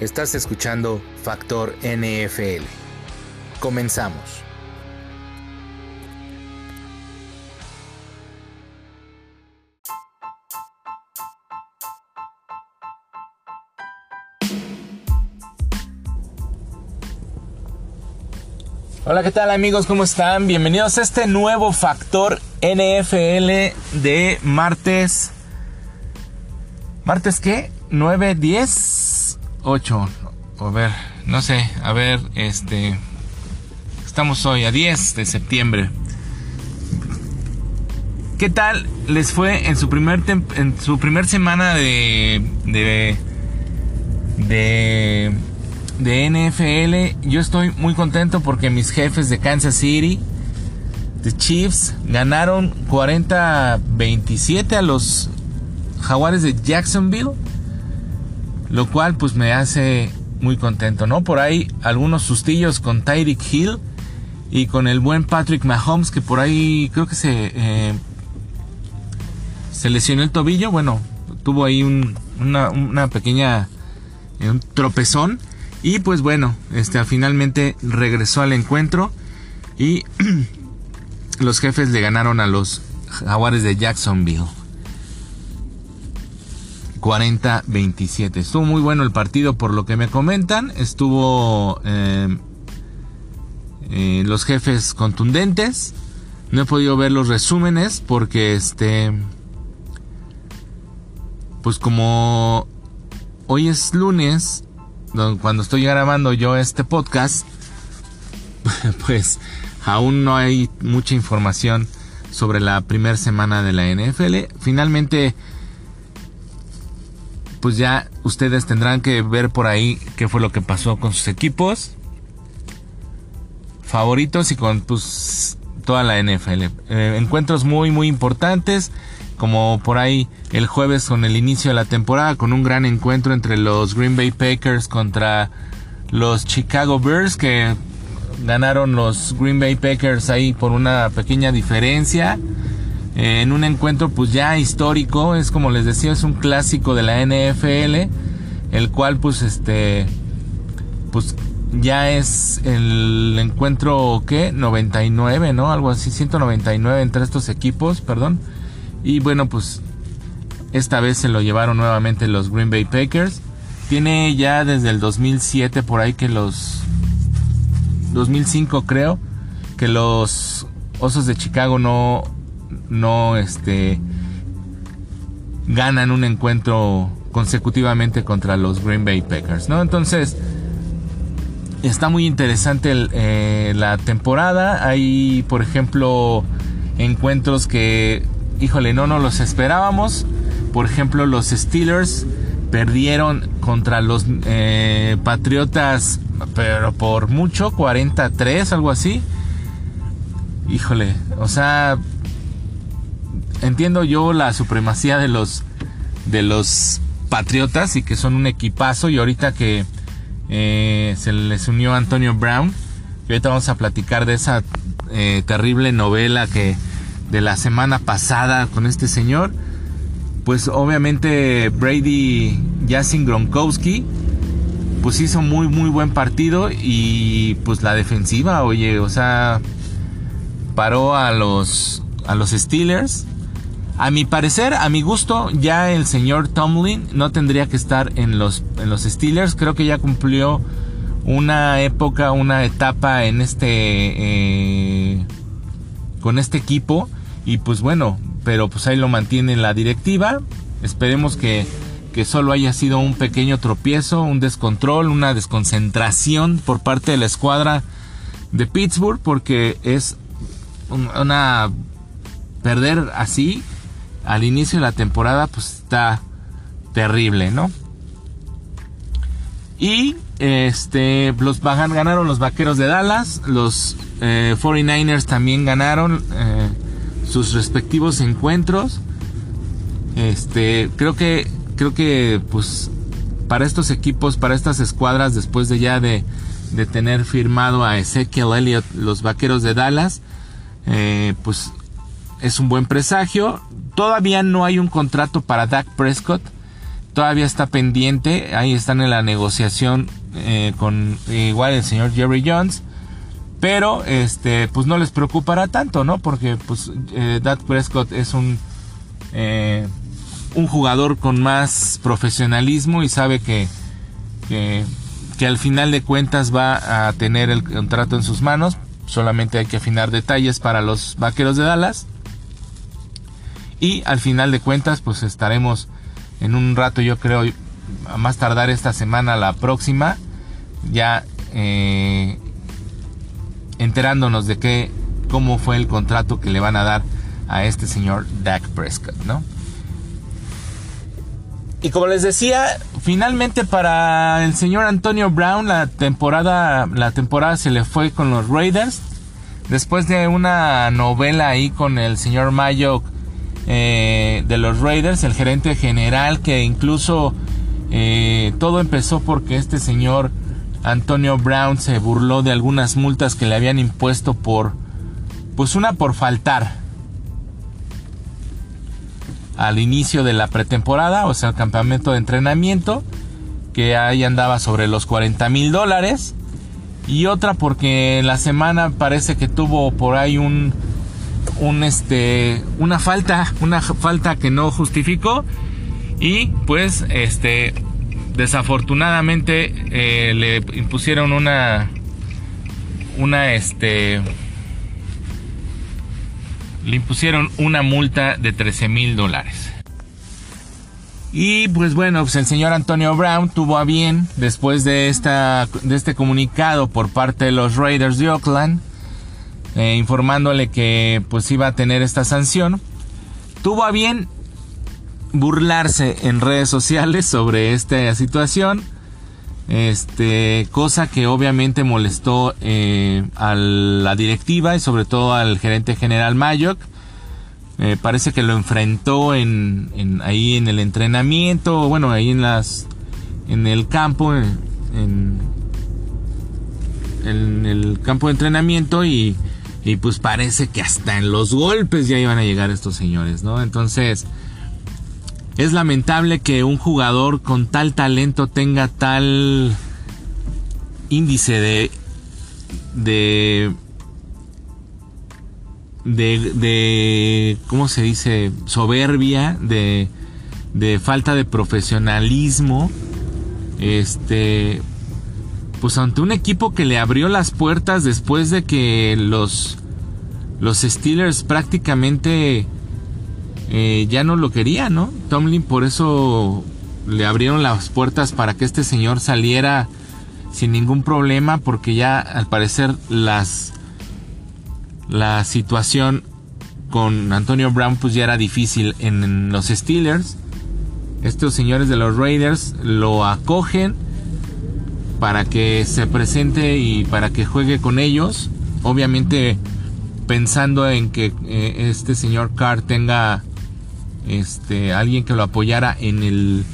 Estás escuchando Factor NFL. Comenzamos. Hola, ¿qué tal amigos? ¿Cómo están? Bienvenidos a este nuevo Factor NFL de martes. ¿Martes qué? 9, 10, 8. A ver, no sé, a ver, este... Estamos hoy a 10 de septiembre. ¿Qué tal les fue en su primer, en su primer semana de, de, de de NFL. Yo estoy muy contento porque mis jefes de Kansas City, de Chiefs, ganaron 40-27 a los Jaguares de Jacksonville. Lo cual pues me hace muy contento, ¿no? Por ahí algunos sustillos con Tyreek Hill y con el buen Patrick Mahomes que por ahí creo que se, eh, se lesionó el tobillo. Bueno, tuvo ahí una, pequeña eh, un tropezón y pues bueno, este finalmente regresó al encuentro y los jefes le ganaron a los jaguares de Jacksonville. 40-27. Estuvo muy bueno el partido por lo que me comentan. Estuvo em, eh, los jefes contundentes. No he podido ver los resúmenes porque este... Pues como hoy es lunes, cuando estoy grabando yo este podcast, pues aún no hay mucha información sobre la primera semana de la NFL. Finalmente, pues ya ustedes tendrán que ver por ahí qué fue lo que pasó con sus equipos favoritos y con pues toda la NFL. Eh, encuentros muy muy importantes como por ahí el jueves con el inicio de la temporada, con un gran encuentro entre los Green Bay Packers contra los Chicago Bears, que ganaron los Green Bay Packers ahí por una pequeña diferencia. Eh, en un encuentro pues ya histórico, es como les decía, es un clásico de la NFL, el cual pues este, pues ya es el encuentro, ¿qué? 99, ¿no? Algo así, 199 entre estos equipos, perdón. Y bueno, pues esta vez se lo llevaron nuevamente los Green Bay Packers. Tiene ya desde el 2007 por ahí que los 2005 creo que los Osos de Chicago no no este ganan un encuentro consecutivamente contra los Green Bay Packers, ¿no? Entonces está muy interesante eh, la temporada. Hay, por ejemplo, encuentros que híjole, no nos los esperábamos. Por ejemplo, los Steelers perdieron contra los eh, Patriotas, pero por mucho, 43, algo así. Híjole, o sea, entiendo yo la supremacía de los de los Patriotas y que son un equipazo y ahorita que eh, se les unió Antonio Brown, y ahorita vamos a platicar de esa eh, terrible novela que de la semana pasada con este señor, pues obviamente Brady Jasin Gronkowski pues hizo muy muy buen partido y pues la defensiva, oye, o sea, paró a los a los Steelers. A mi parecer, a mi gusto, ya el señor Tomlin no tendría que estar en los en los Steelers, creo que ya cumplió una época, una etapa en este eh, con este equipo y pues bueno, pero pues ahí lo mantiene la directiva. Esperemos que, que solo haya sido un pequeño tropiezo, un descontrol, una desconcentración por parte de la escuadra de Pittsburgh, porque es una perder así al inicio de la temporada, pues está terrible, ¿no? Y este los ganaron los vaqueros de Dallas, los 49ers eh, también ganaron. Eh, sus respectivos encuentros. Este, creo que, creo que, pues, para estos equipos, para estas escuadras, después de ya de, de tener firmado a Ezekiel Elliott, los vaqueros de Dallas, eh, pues, es un buen presagio. Todavía no hay un contrato para Dak Prescott. todavía está pendiente, ahí están en la negociación eh, con igual el señor Jerry Jones, pero este pues no les preocupará tanto, ¿no? Porque pues eh, Prescott es un eh, un jugador con más profesionalismo y sabe que, que al final de cuentas va a tener el contrato en sus manos. Solamente hay que afinar detalles para los vaqueros de Dallas. Y al final de cuentas, pues estaremos en un rato, yo creo, a más tardar esta semana, la próxima, ya eh, enterándonos de qué, cómo fue el contrato que le van a dar a este señor Dak Prescott, ¿no? Y como les decía, finalmente para el señor Antonio Brown la temporada, la temporada se le fue con los Raiders. Después de una novela ahí con el señor Mayo eh, de los Raiders, el gerente general, que incluso eh, todo empezó porque este señor Antonio Brown se burló de algunas multas que le habían impuesto por, pues una por faltar al inicio de la pretemporada, o sea, el campamento de entrenamiento, que ahí andaba sobre los 40 mil dólares. Y otra porque la semana parece que tuvo por ahí un, un este, una falta, una falta que no justificó. Y pues, este, desafortunadamente eh, le impusieron una, una, este, le impusieron una multa de 13 mil dólares. Y pues bueno, pues el señor Antonio Brown tuvo a bien, después de, esta, de este comunicado por parte de los Raiders de Oakland, eh, informándole que pues iba a tener esta sanción, tuvo a bien burlarse en redes sociales sobre esta situación este, cosa que obviamente molestó eh, a la directiva y sobre todo al gerente general Mayock. Eh, parece que lo enfrentó en, ahí en el entrenamiento, bueno, ahí en las en el campo, en, en el campo de entrenamiento y, y pues parece que hasta en los golpes ya iban a llegar estos señores, ¿no? Entonces, es lamentable que un jugador con tal talento tenga tal índice de de de, de ¿cómo se dice? soberbia, de, de falta de profesionalismo. Este pues ante un equipo que le abrió las puertas después de que los los Steelers prácticamente eh, ya no lo quería, ¿no? Tomlin por eso le abrieron las puertas para que este señor saliera sin ningún problema porque ya al parecer las la situación con Antonio Brown pues ya era difícil en los Steelers. Estos señores de los Raiders lo acogen para que se presente y para que juegue con ellos. Obviamente pensando en que eh, este señor Carr tenga este, alguien que lo apoyara en el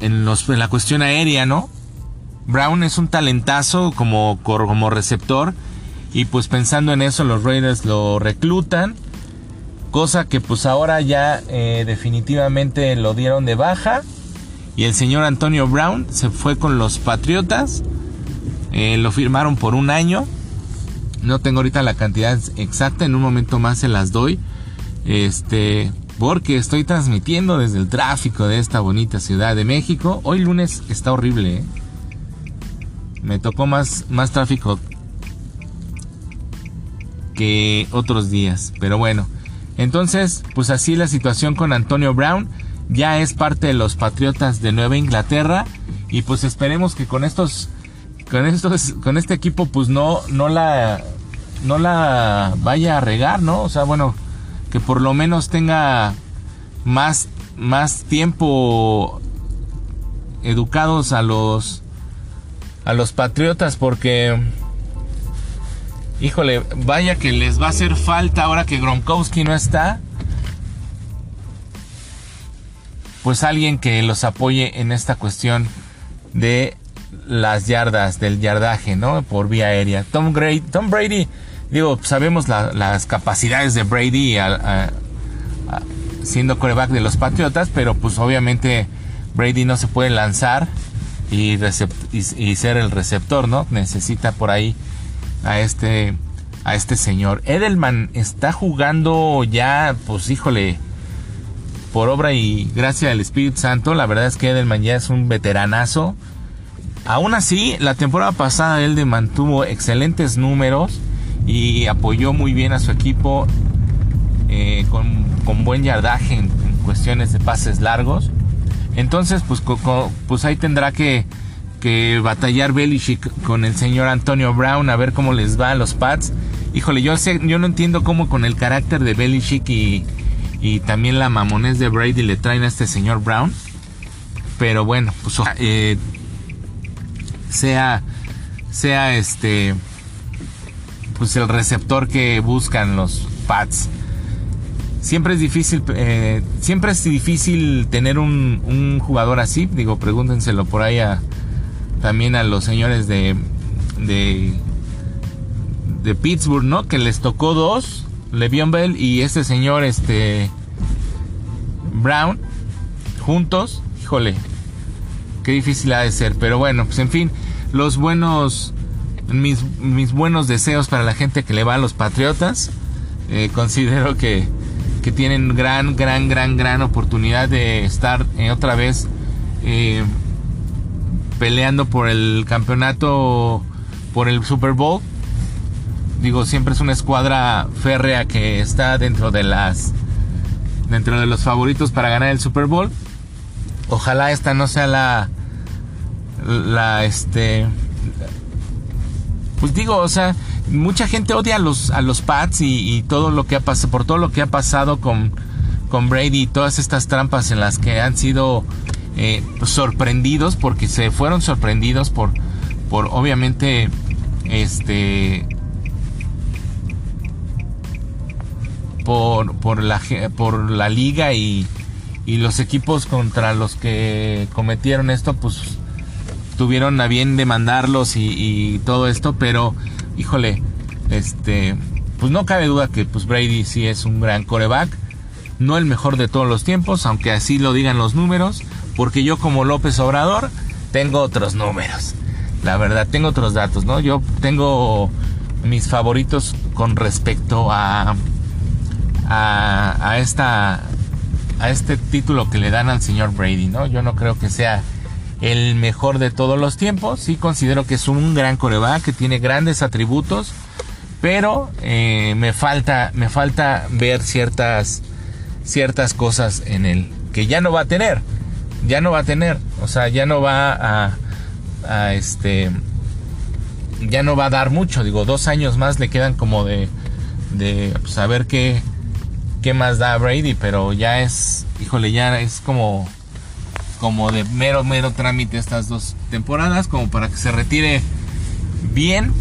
en, la cuestión aérea, ¿no? Brown es un talentazo como, como receptor y pues pensando en eso los Raiders lo reclutan, cosa que pues ahora ya eh, definitivamente lo dieron de baja y el señor Antonio Brown se fue con los Patriotas, eh, lo firmaron por un año, no tengo ahorita la cantidad exacta, en un momento más se las doy, este, porque estoy transmitiendo desde el tráfico de esta bonita ciudad de México. Hoy lunes está horrible. ¿eh? Me tocó más, más tráfico que otros días. Pero bueno. Entonces, pues así la situación con Antonio Brown. Ya es parte de los Patriotas de Nueva Inglaterra. Y pues esperemos que con estos. Con. Con este equipo. Pues no. No la. No la vaya a regar, ¿no? O sea, bueno que por lo menos tenga más, más tiempo educados a los a los patriotas porque híjole, vaya que les va a hacer falta ahora que Gronkowski no está. Pues alguien que los apoye en esta cuestión de las yardas, del yardaje, ¿no? Por vía aérea. Tom, Tom Brady digo, sabemos las capacidades de Brady siendo coreback de los Patriotas, pero pues obviamente Brady no se puede lanzar y, y, ser el receptor, ¿no? Necesita por ahí a este a este señor. Edelman está jugando ya, pues híjole, por obra y gracia del Espíritu Santo. La verdad es que Edelman ya es un veteranazo. Aún así, la temporada pasada él mantuvo excelentes números y apoyó muy bien a su equipo eh, con, buen yardaje en, cuestiones de pases largos. Entonces, pues, pues ahí tendrá que, que batallar Belichick con el señor Antonio Brown a ver cómo les va a los Pats. Híjole, yo no entiendo cómo con el carácter de Belichick y, y también la mamonés de Brady le traen a este señor Brown. Pero bueno, pues eh, sea, sea este, pues el receptor que buscan los Pats. Siempre es difícil, eh, siempre es difícil tener un, jugador así. Digo, pregúntenselo por ahí también a los señores de, de, de Pittsburgh, ¿no? Que les tocó dos, Le'Veon Bell y este señor, este Brown, juntos. Híjole, qué difícil ha de ser. Pero bueno, pues en fin, los buenos, mis, mis buenos deseos para la gente que le va a los Patriotas. Eh, considero que que tienen gran, gran, gran, gran oportunidad de estar eh, otra vez eh, peleando por el campeonato, por el Super Bowl. Digo, siempre es una escuadra férrea que está dentro de las, dentro de los favoritos para ganar el Super Bowl. Ojalá esta no sea la, la, este, pues digo, o sea, mucha gente odia a los, a los Pats y, todo lo que ha pasado, por todo lo que ha pasado con, con Brady y todas estas trampas en las que han sido eh, sorprendidos, porque se fueron sorprendidos por, por obviamente, este, por, por, la, por la liga y, y los equipos contra los que cometieron esto, pues tuvieron a bien demandarlos y, todo esto, pero híjole, este, pues no cabe duda que pues Brady sí es un gran coreback, no el mejor de todos los tiempos, aunque así lo digan los números, porque yo como López Obrador tengo otros números. La verdad, tengo otros datos, ¿no? Yo tengo mis favoritos con respecto a a, a esta a este título que le dan al señor Brady, ¿no? Yo no creo que sea el mejor de todos los tiempos. Sí considero que es un gran coreback, que tiene grandes atributos, pero eh, me falta, me falta ver ciertas, ciertas cosas en él que ya no va a tener, ya no va a tener, o sea, ya no va a, a este, ya no va a dar mucho. Digo, dos años más le quedan como de, de saber pues, qué, qué más da Brady, pero ya es, híjole, ya es como como de mero, mero trámite estas dos temporadas, como para que se retire bien.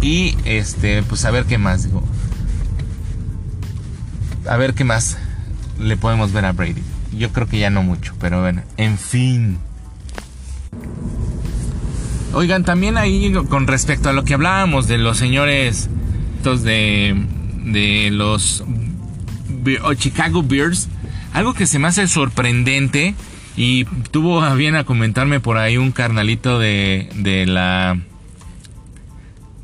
Y este, pues a ver qué más, digo. A ver qué más le podemos ver a Brady. Yo creo que ya no mucho, pero bueno, en fin. Oigan, también ahí con respecto a lo que hablábamos de los señores de, de los Chicago Bears, algo que se me hace sorprendente y tuvo a bien a comentarme por ahí un carnalito de, de la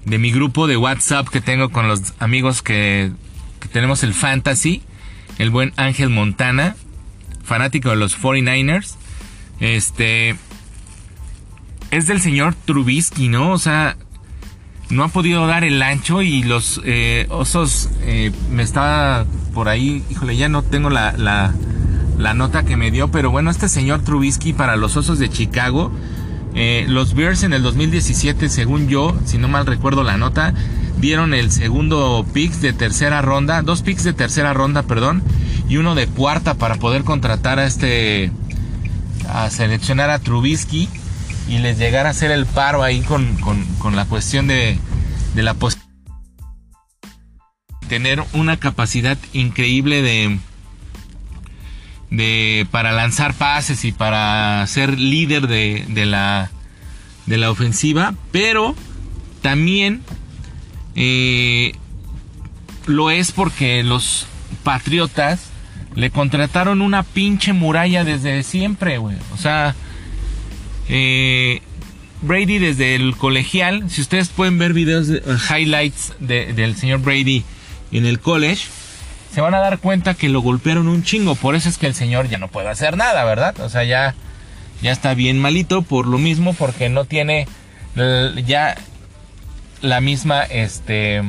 de mi grupo de WhatsApp que tengo con los amigos que, que tenemos el fantasy, el buen Ángel Montana, fanático de los 49ers. Este es del señor Trubisky, ¿no? O sea, no ha podido dar el ancho y los eh, osos eh, me estaba por ahí, híjole, ya no tengo la, la, la, nota que me dio, pero bueno, este señor Trubisky para los osos de Chicago, eh, los Bears en el 2017, según yo, si no mal recuerdo la nota, dieron el segundo pick de tercera ronda, dos picks de tercera ronda, perdón, y uno de cuarta para poder contratar a este, a seleccionar a Trubisky y les llegara a hacer el paro ahí con, la cuestión de, de la posibilidad tener una capacidad increíble de, de para lanzar pases y para ser líder de, de la de la ofensiva pero también eh, lo es porque los Patriotas le contrataron una pinche muralla desde siempre, güey. O sea, eh, Brady desde el colegial, si ustedes pueden ver videos, de, highlights del señor Brady en el college, se van a dar cuenta que lo golpearon un chingo. Por eso es que el señor ya no puede hacer nada, ¿verdad? O sea, ya, ya está bien malito por lo mismo, porque no tiene ya la misma, este,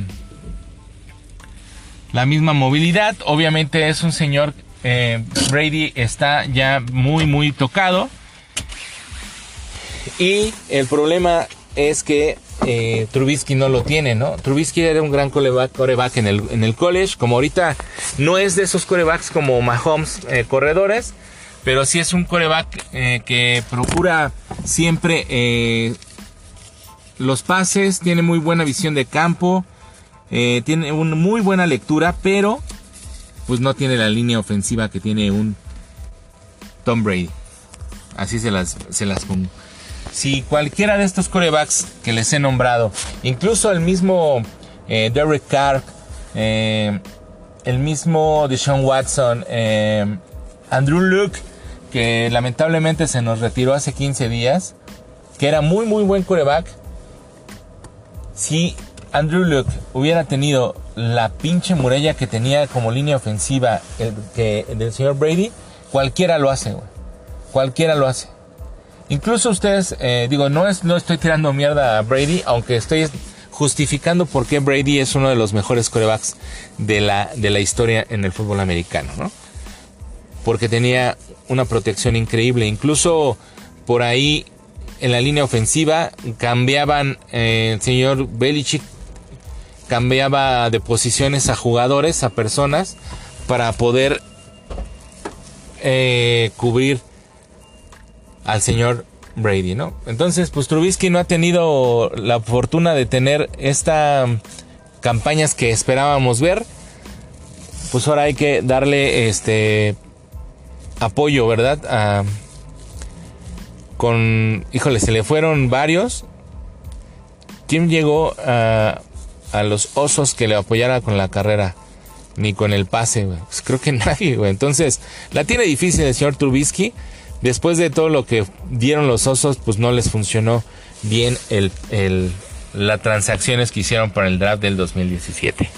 la misma movilidad. Obviamente es un señor, eh, Brady está ya muy, muy tocado. Y el problema es que eh, Trubisky no lo tiene, ¿no? Trubisky era un gran coreback, en, el, en el college, como ahorita no es de esos corebacks como Mahomes eh, corredores, pero sí es un coreback eh, que procura siempre los pases, tiene muy buena visión de campo, tiene una muy buena lectura, pero pues no tiene la línea ofensiva que tiene un Tom Brady. Así se las, se las pongo si cualquiera de estos corebacks que les he nombrado, incluso el mismo eh, Derek Carr, eh, el mismo Deshaun Watson, eh, Andrew Luke, que lamentablemente se nos retiró hace 15 días, que era muy muy buen coreback, si Andrew Luke hubiera tenido la pinche muralla que tenía como línea ofensiva el, que, del señor Brady, cualquiera lo hace, Cualquiera lo hace. Incluso ustedes, eh, digo, no, es, no estoy tirando mierda a Brady, aunque estoy justificando por qué Brady es uno de los mejores corebacks de la, de la historia en el fútbol americano, ¿no? Porque tenía una protección increíble. Incluso por ahí en la línea ofensiva cambiaban, eh, el señor Belichick cambiaba de posiciones a jugadores, a personas, para poder eh, cubrir al señor Brady, ¿no? Entonces, pues Trubisky no ha tenido la fortuna de tener estas campañas que esperábamos ver. Pues ahora hay que darle este apoyo, ¿verdad? con, híjole, se le fueron varios. ¿Quién llegó a, a los osos que le apoyara con la carrera? Ni con el pase, pues creo que nadie, güey. Entonces, la tiene difícil el señor Trubisky después de todo lo que dieron los osos, pues no les funcionó bien el, el, las transacciones que hicieron para el draft del 2017.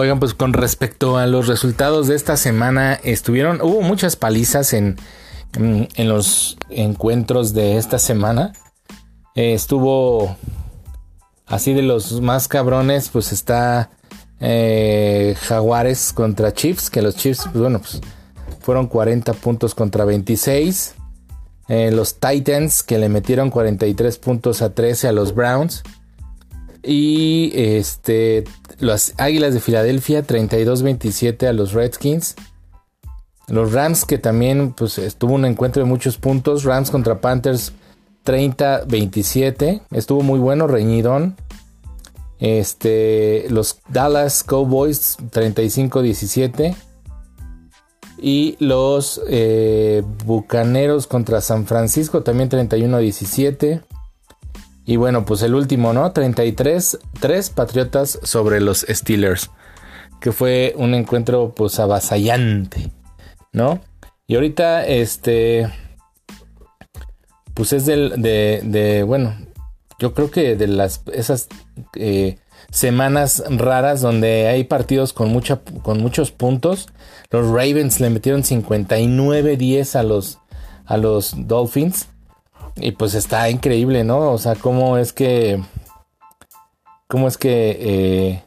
Oigan, pues con respecto a los resultados de esta semana, estuvieron, hubo muchas palizas en, en, los encuentros de esta semana. Eh, estuvo así de los más cabrones, pues está eh, Jaguares contra Chiefs, que los Chiefs, pues bueno, pues fueron 40 puntos contra 26. Eh, los Titans, que le metieron 43 puntos a 13 a los Browns. Y este, las Águilas de Filadelfia 32-27 a los Redskins. Los Rams que también pues estuvo un encuentro de muchos puntos. Rams contra Panthers 30-27. Estuvo muy bueno, reñidón. Este, los Dallas Cowboys 35-17. Y los eh, Bucaneros contra San Francisco también 31-17. Y bueno, pues el último, ¿no? 33, 3 Patriotas sobre los Steelers. Que fue un encuentro pues avasallante, ¿no? Y ahorita, este, pues es del, de, bueno, yo creo que de las, esas eh, semanas raras donde hay partidos con, mucha, con muchos puntos. Los Ravens le metieron 59-10 a los, a los Dolphins. Y pues está increíble, ¿no? O sea, cómo es que. Cómo es que eh,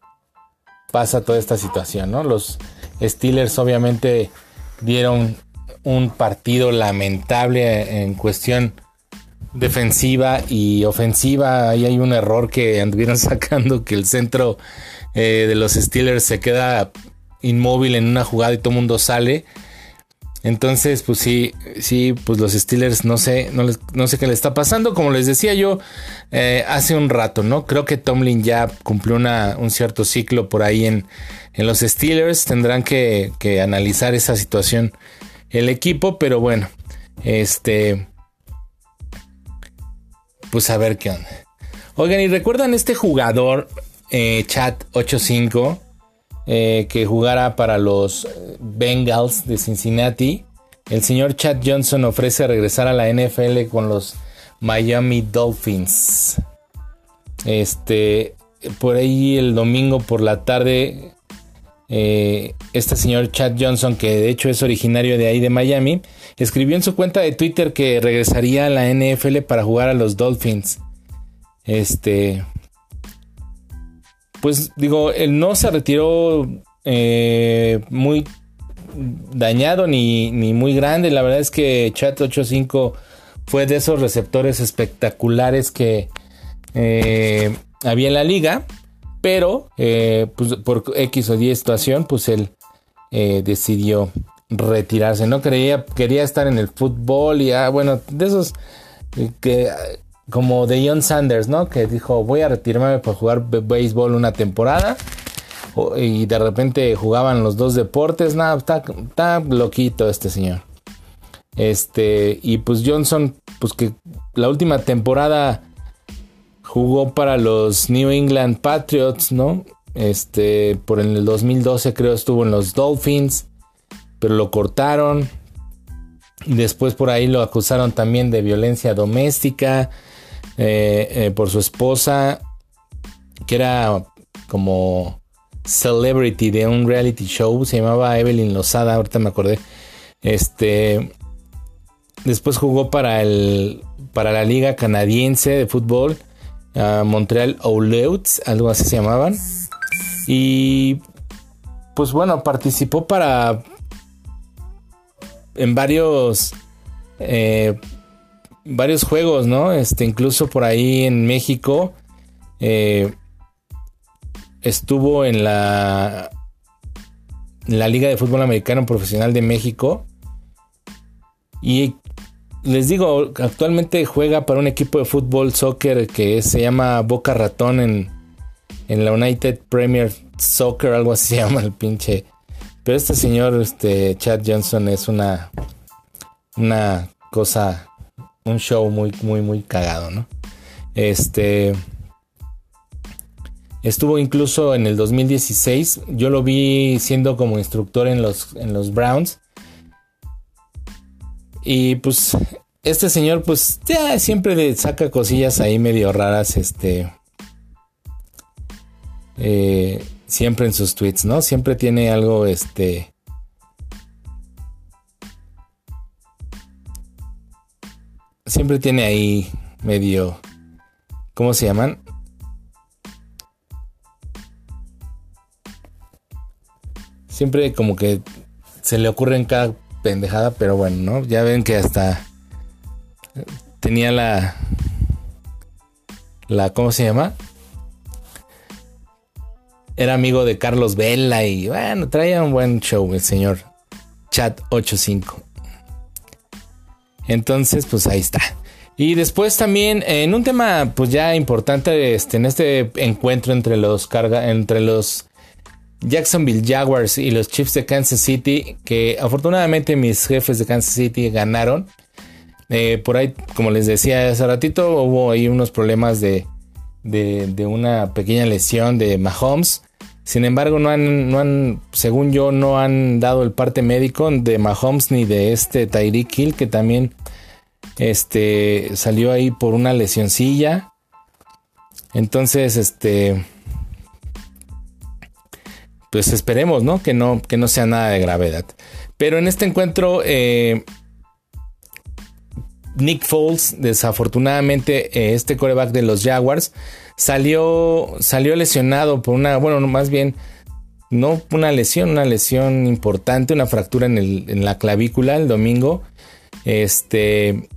pasa toda esta situación, ¿no? Los Steelers obviamente dieron un partido lamentable en cuestión defensiva y ofensiva. Ahí hay un error que anduvieron sacando que el centro eh, de los Steelers se queda inmóvil en una jugada y todo el mundo sale. Entonces, pues sí, sí, pues los Steelers no sé, no, sé qué le está pasando. Como les decía yo eh, hace un rato, ¿no? Creo que Tomlin ya cumplió una, un cierto ciclo por ahí en, en los Steelers. Tendrán que, que, analizar esa situación el equipo, pero bueno, este, pues a ver qué onda. Oigan, y recuerdan este jugador, eh, Chat 85 eh, que jugara para los Bengals de Cincinnati. El señor Chad Johnson ofrece regresar a la NFL con los Miami Dolphins. Este, por ahí el domingo por la tarde, eh, este señor Chad Johnson, que de hecho es originario de ahí de Miami, escribió en su cuenta de Twitter que regresaría a la NFL para jugar a los Dolphins. Este, pues digo, él no se retiró eh, muy dañado ni, muy grande. La verdad es que Chat 85 fue de esos receptores espectaculares que eh, había en la liga. Pero eh, pues, por X o Y situación, pues él decidió retirarse. No creía, quería estar en el fútbol y ah, bueno, de esos que como de John Sanders, ¿no? Que dijo, voy a retirarme para jugar béisbol una temporada. Y de repente jugaban los dos deportes. Nada, está, está loquito este señor. Este, y pues Johnson, pues que la última temporada jugó para los New England Patriots, ¿no? Este, por el 2012 creo estuvo en los Dolphins, pero lo cortaron. Después por ahí lo acusaron también de violencia doméstica. Eh, eh, por su esposa, que era como celebrity de un reality show, se llamaba Evelyn Lozada, ahorita me acordé. Este, después jugó para el para la liga canadiense de fútbol, Montreal Oilers, algo así se llamaban. Y pues bueno, participó para en varios eh, varios juegos, ¿no? Este, incluso por ahí en México eh, estuvo en la, la Liga de Fútbol Americano Profesional de México. Y les digo, actualmente juega para un equipo de fútbol soccer que se llama Boca Ratón en, en la United Premier Soccer, algo así se llama el pinche. Pero este señor, este Chad Johnson, es una, una cosa un show muy, muy, muy cagado, ¿no? Este. Estuvo incluso en el 2016. Yo lo vi siendo como instructor en los, en los Browns. Y pues. Este señor, pues. Ya siempre le saca cosillas ahí medio raras. Este. Eh, siempre en sus tweets, ¿no? Siempre tiene algo. Este. Siempre tiene ahí medio... ¿Cómo se llaman? Siempre como que se le ocurre en cada pendejada, pero bueno, ¿no? Ya ven que hasta tenía la... La, ¿cómo se llama? Era amigo de Carlos Vela y bueno, traía un buen show el señor Chat 85. Entonces, pues ahí está. Y después también en un tema pues ya importante este, en este encuentro entre los carga entre los Jacksonville Jaguars y los Chiefs de Kansas City que afortunadamente mis jefes de Kansas City ganaron. Eh, por ahí, como les decía hace ratito, hubo ahí unos problemas de, de, de, una pequeña lesión de Mahomes. Sin embargo, no han, no han, según yo, no han dado el parte médico de Mahomes ni de este Tyreek Hill, que también este, salió ahí por una lesioncilla. Entonces, este, pues esperemos, ¿no? Que no, que no sea nada de gravedad. Pero en este encuentro, eh, Nick Foles, desafortunadamente, eh, este coreback de los Jaguars, salió, salió lesionado por una, bueno, más bien no una lesión, una lesión importante, una fractura en, la clavícula el domingo. Este,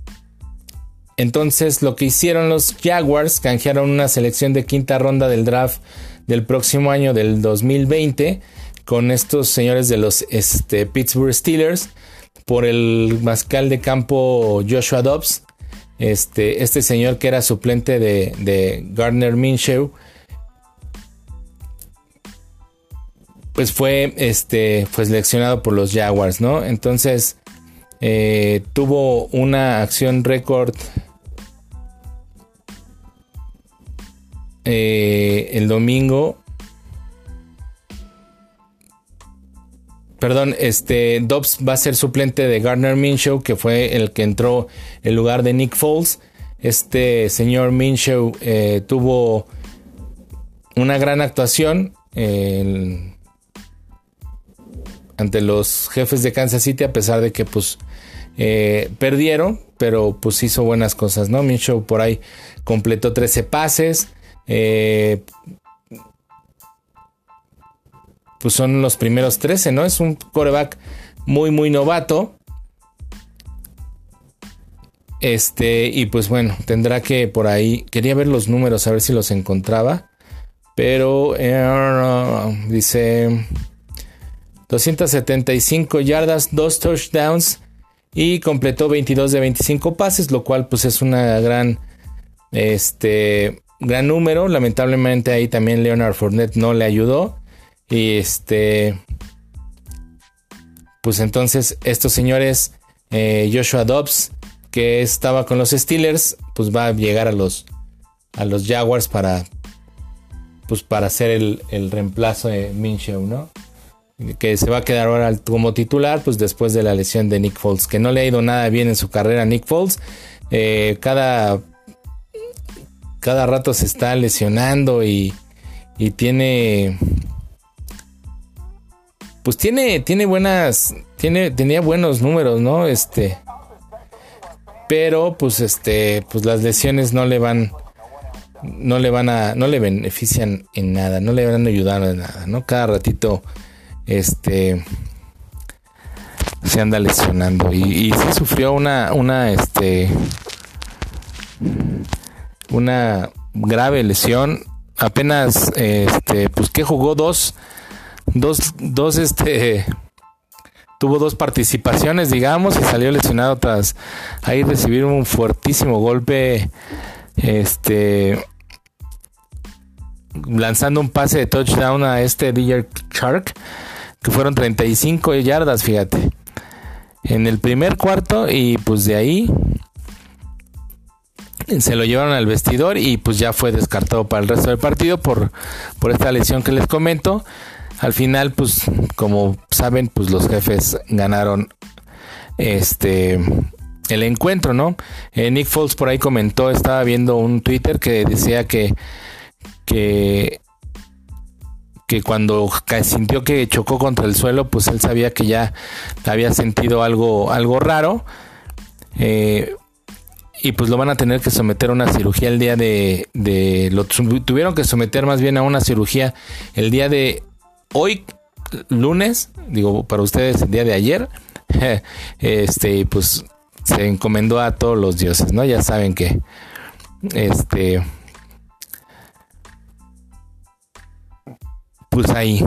entonces lo que hicieron los Jaguars, canjearon una selección de quinta ronda del draft del próximo año del 2020 con estos señores de los este, Pittsburgh Steelers por el mascal de campo Joshua Dobbs. Este, este señor que era suplente de, de Gardner Minshew. Pues fue, este, fue seleccionado por los Jaguars, ¿no? Entonces eh, tuvo una acción récord Eh, el domingo. Perdón, este Dobbs va a ser suplente de Gardner Minshew, que fue el que entró en lugar de Nick Foles. Este señor Minshew eh, tuvo una gran actuación ante los jefes de Kansas City, a pesar de que pues eh, perdieron, pero pues hizo buenas cosas, ¿no? Minshew por ahí completó 13 pases, eh, pues son los primeros 13, ¿no? Es un coreback muy, muy novato. Este, y pues bueno, tendrá que por ahí. Quería ver los números, a ver si los encontraba. Pero eh, dice 275 yardas, 2 touchdowns y completó 22 de 25 pases, lo cual pues es una gran este gran número. Lamentablemente ahí también Leonard Fournette no le ayudó. Y este. Pues entonces estos señores, eh, Joshua Dobbs, que estaba con los Steelers, pues va a llegar a los, a los Jaguars para, pues para hacer el, el reemplazo de Minshew, ¿no? Que se va a quedar ahora como titular, pues después de la lesión de Nick Foles, que no le ha ido nada bien en su carrera Nick Foles. Eh, cada cada rato se está lesionando y, y tiene pues tiene tiene buenas tiene tenía buenos números, ¿no? Este pero pues este pues las lesiones no le van no le van a no le benefician en nada, no le van a ayudar en nada, ¿no? Cada ratito este se anda lesionando y, y sí sufrió una una este una grave lesión. Apenas, este, pues que jugó dos, dos, dos, este, tuvo dos participaciones, digamos, y salió lesionado tras ahí recibir un fuertísimo golpe, este, lanzando un pase de touchdown a este DJ Shark, que fueron 35 yardas, fíjate, en el primer cuarto, y pues de ahí se lo llevaron al vestidor y pues ya fue descartado para el resto del partido por, por esta lesión que les comento. Al final, pues como saben, pues los jefes ganaron este el encuentro, ¿no? Eh, Nick Foles por ahí comentó, estaba viendo un Twitter que decía que que que cuando sintió que chocó contra el suelo, pues él sabía que ya había sentido algo algo raro. Eh, y pues lo van a tener que someter a una cirugía el día de, lo tuvieron que someter más bien a una cirugía el día de hoy lunes digo para ustedes el día de ayer este pues se encomendó a todos los dioses no ya saben que este pues ahí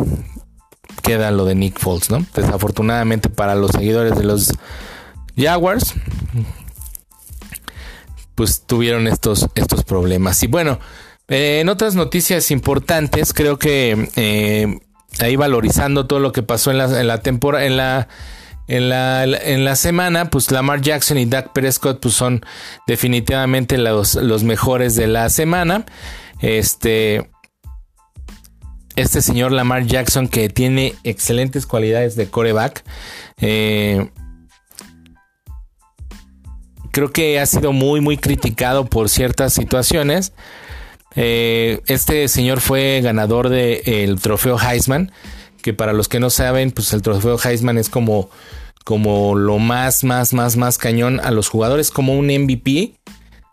queda lo de Nick Foles no desafortunadamente para los seguidores de los Jaguars pues tuvieron estos, estos problemas. Y bueno, eh, en otras noticias importantes, creo que eh, ahí valorizando todo lo que pasó en la, en la temporada, en la, en la, en la semana, pues Lamar Jackson y Dak Prescott pues son definitivamente los, los mejores de la semana. Este, este señor Lamar Jackson que tiene excelentes cualidades de coreback. Eh, creo que ha sido muy, muy criticado por ciertas situaciones. Eh, este señor fue ganador del trofeo Heisman, que para los que no saben, pues el trofeo Heisman es como, como lo más, más, más, más cañón a los jugadores, como un MVP.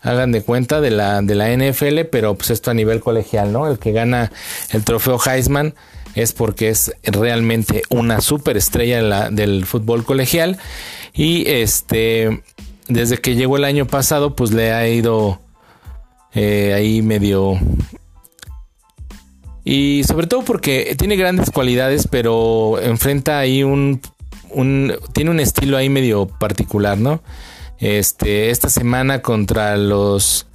Hagan de cuenta de la, de la NFL, pero pues esto a nivel colegial, ¿no? El que gana el trofeo Heisman es porque es realmente una superestrella del fútbol colegial y este desde que llegó el año pasado pues le ha ido eh, ahí medio. Y sobre todo porque tiene grandes cualidades pero enfrenta ahí un, tiene un estilo ahí medio particular no este esta semana contra los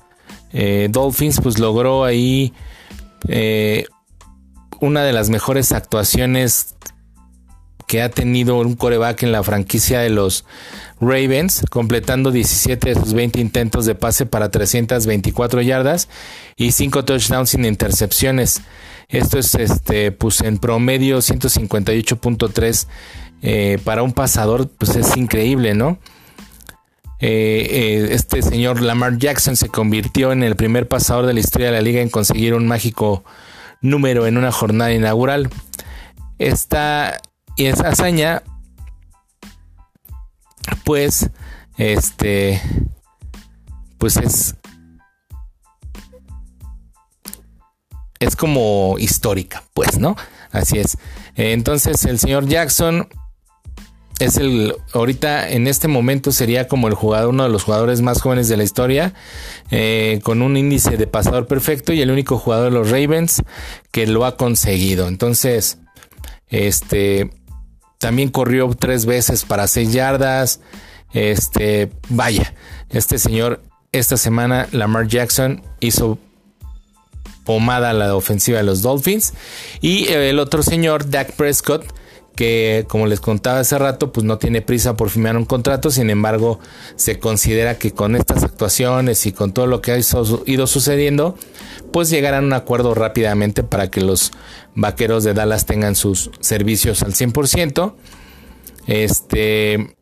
eh, Dolphins pues logró ahí eh, una de las mejores actuaciones que ha tenido un coreback en la franquicia de los Ravens, completando 17 de sus 20 intentos de pase para 324 yardas y 5 touchdowns sin intercepciones. Esto es este, pues en promedio 158.3 eh, para un pasador, pues es increíble, ¿no? Eh, eh, este señor Lamar Jackson se convirtió en el primer pasador de la historia de la liga en conseguir un mágico número en una jornada inaugural. Esta y esa hazaña, pues, este, pues es, es como histórica, pues, ¿no? Así es. Entonces el señor Jackson es el ahorita en este momento sería como el jugador uno de los jugadores más jóvenes de la historia eh, con un índice de pasador perfecto y el único jugador de los Ravens que lo ha conseguido entonces este también corrió tres veces para seis yardas. Este vaya este señor esta semana Lamar Jackson hizo pomada la ofensiva de los Dolphins. Y el otro señor Dak Prescott que como les contaba hace rato, pues no tiene prisa por firmar un contrato, sin embargo se considera que con estas actuaciones y con todo lo que ha ido sucediendo, pues llegarán a un acuerdo rápidamente para que los vaqueros de Dallas tengan sus servicios al 100%. Este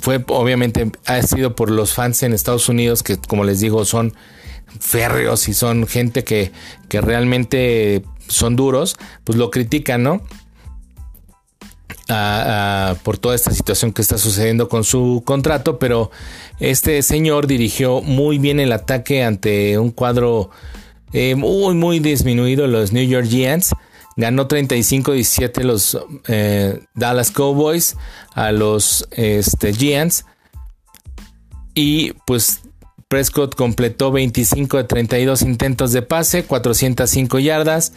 fue obviamente ha sido por los fans en Estados Unidos que como les digo son férreos y son gente que, que realmente son duros, pues lo critican, ¿no? Por toda esta situación que está sucediendo con su contrato, pero este señor dirigió muy bien el ataque ante un cuadro eh, muy, muy disminuido, los New York Giants. Ganó 35-17 los eh, Dallas Cowboys a los este, Giants. Y pues Prescott completó 25 de 32 intentos de pase, 405 yardas,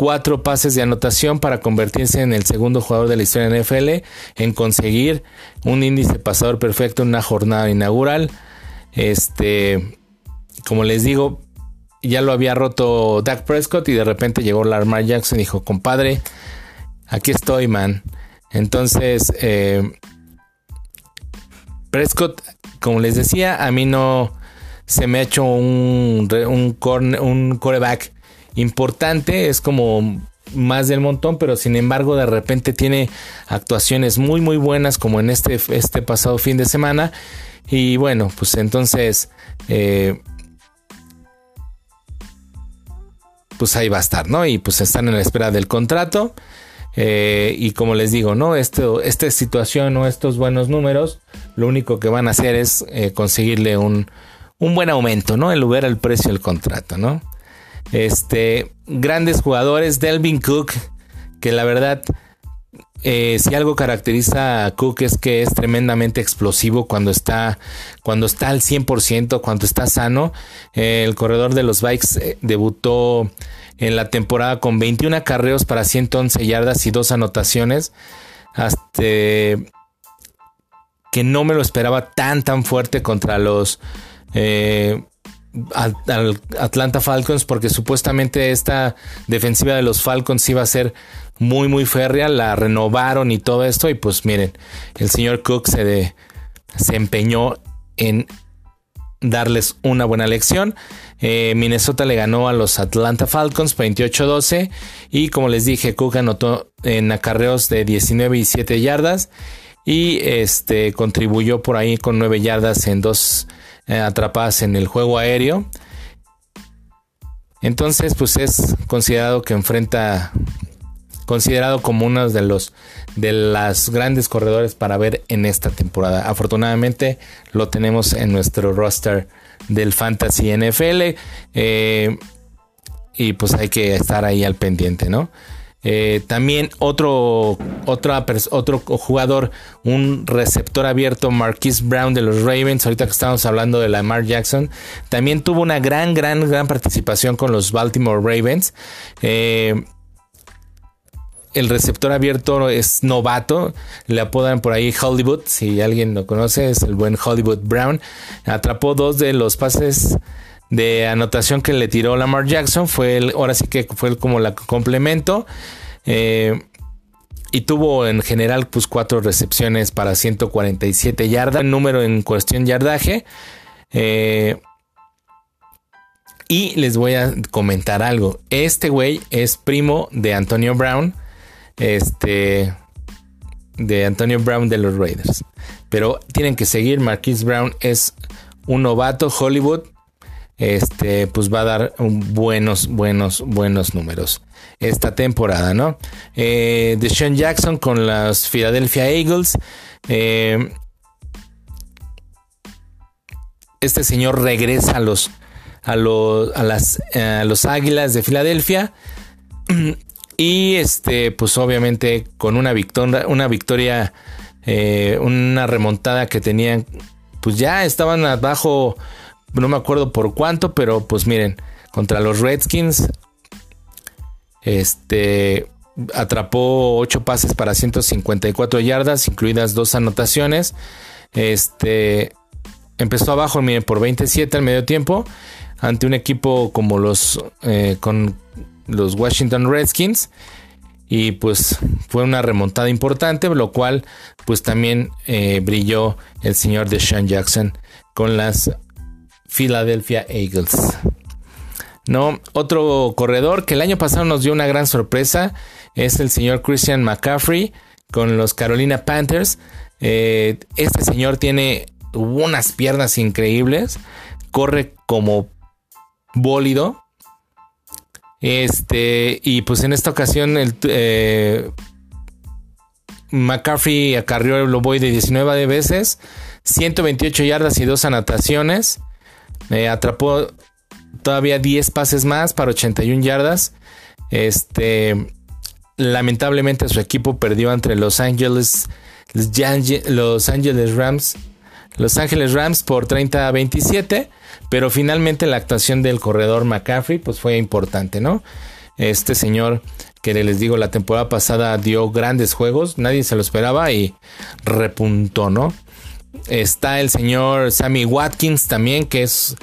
cuatro pases de anotación para convertirse en el segundo jugador de la historia de NFL en conseguir un índice pasador perfecto en una jornada inaugural. Este, como les digo, ya lo había roto Dak Prescott y de repente llegó Lamar Jackson y dijo, compadre, aquí estoy, man. Entonces, eh, Prescott, como les decía, a mí no se me ha hecho un, un, un coreback importante, es como más del montón, pero sin embargo de repente tiene actuaciones muy muy buenas como en este, este pasado fin de semana. Y bueno, pues entonces... Eh, pues ahí va a estar, ¿no? Y pues están en la espera del contrato. Eh, y como les digo, ¿no? Esta situación o estos buenos números, lo único que van a hacer es eh, conseguirle un, un, buen aumento, ¿no? En lugar al precio del contrato, ¿no? Este, grandes jugadores, Delvin Cook, que la verdad, eh, si algo caracteriza a Cook es que es tremendamente explosivo cuando está, cuando está al 100%, cuando está sano. el corredor de los Bikes eh, debutó en la temporada con 21 acarreos para 111 yardas y dos anotaciones. Hasta que no me lo esperaba tan tan fuerte contra los eh, al, Atlanta Falcons porque supuestamente esta defensiva de los Falcons iba a ser muy muy férrea, la renovaron y todo esto y pues miren, el señor Cook se, se empeñó en darles una buena lección. Eh, Minnesota le ganó a los Atlanta Falcons 28-12 y como les dije, Cook anotó en acarreos de 19 y 7 yardas y este contribuyó por ahí con 9 yardas en dos atrapadas en el juego aéreo. Entonces, pues es considerado que enfrenta, considerado como uno de los de las grandes corredores para ver en esta temporada. Afortunadamente lo tenemos en nuestro roster del Fantasy NFL eh, y pues hay que estar ahí al pendiente, ¿no? Eh, también otro, otro jugador, un receptor abierto, Marquise Brown de los Ravens, ahorita que estamos hablando de Lamar Jackson, también tuvo una gran, gran, gran participación con los Baltimore Ravens. Eh, el receptor abierto es novato, le apodan por ahí Hollywood, si alguien lo conoce, es el buen Hollywood Brown. Atrapó dos de los pases de anotación que le tiró Lamar Jackson. Fue el, ahora sí que fue como la complemento. Eh, y tuvo en general pues cuatro recepciones para 147 yardas. Número en cuestión yardaje. Eh, y les voy a comentar algo. Este güey es primo de Antonio Brown. Este. De Antonio Brown de los Raiders. Pero tienen que seguir. Marquise Brown es un novato Hollywood este, pues va a dar buenos, buenos, buenos números esta temporada, ¿no? Eh, Deshaun Jackson con las Philadelphia Eagles. Eh, este señor regresa a los, a los, a las, a los Águilas de Filadelfia. Y este, pues obviamente con una victoria, una victoria, eh, una remontada que tenían, pues ya estaban abajo no me acuerdo por cuánto, pero pues miren, contra los Redskins, este atrapó 8 pases para 154 yardas, incluidas dos anotaciones. Este empezó abajo, miren, por 27 al medio tiempo, ante un equipo como los eh, con los Washington Redskins. Y pues fue una remontada importante, lo cual pues también eh, brilló el señor Deshaun Jackson con las Philadelphia Eagles. No, otro corredor que el año pasado nos dio una gran sorpresa es el señor Christian McCaffrey con los Carolina Panthers. Eh, este señor tiene unas piernas increíbles, corre como bólido. Este, y pues en esta ocasión el, eh, McCaffrey acarrió el de 19 veces, 128 yardas y dos anotaciones. Atrapó todavía 10 pases más para 81 yardas. Este, lamentablemente su equipo perdió entre Los Ángeles, Los Ángeles Rams, Los Ángeles Rams por 30 a 27, pero finalmente la actuación del corredor McCaffrey pues fue importante, ¿no? Este señor que les digo la temporada pasada dio grandes juegos, nadie se lo esperaba y repuntó, ¿no? Está el señor Sammy Watkins también, que es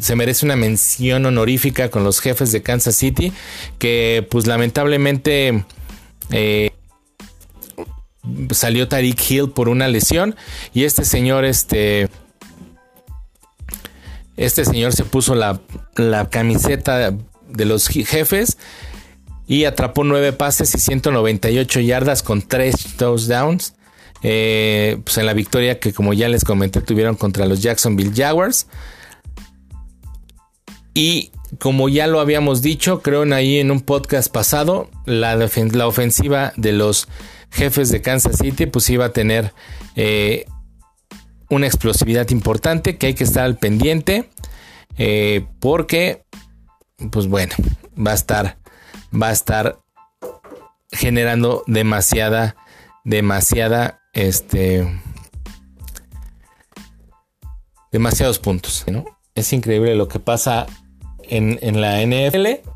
se merece una mención honorífica con los jefes de Kansas City, que pues lamentablemente eh, salió Tariq Hill por una lesión y este señor, este, este señor se puso la, la camiseta de los jefes y atrapó nueve pases y 198 yardas con tres touchdowns. Eh, pues en la victoria que como ya les comenté tuvieron contra los Jacksonville Jaguars. Y como ya lo habíamos dicho, creo en ahí en un podcast pasado, la, la, ofensiva de los jefes de Kansas City pues iba a tener eh, una explosividad importante que hay que estar al pendiente eh, porque pues bueno va a estar va a estar generando demasiada demasiada este, demasiados puntos. Es increíble lo que pasa en, la NFL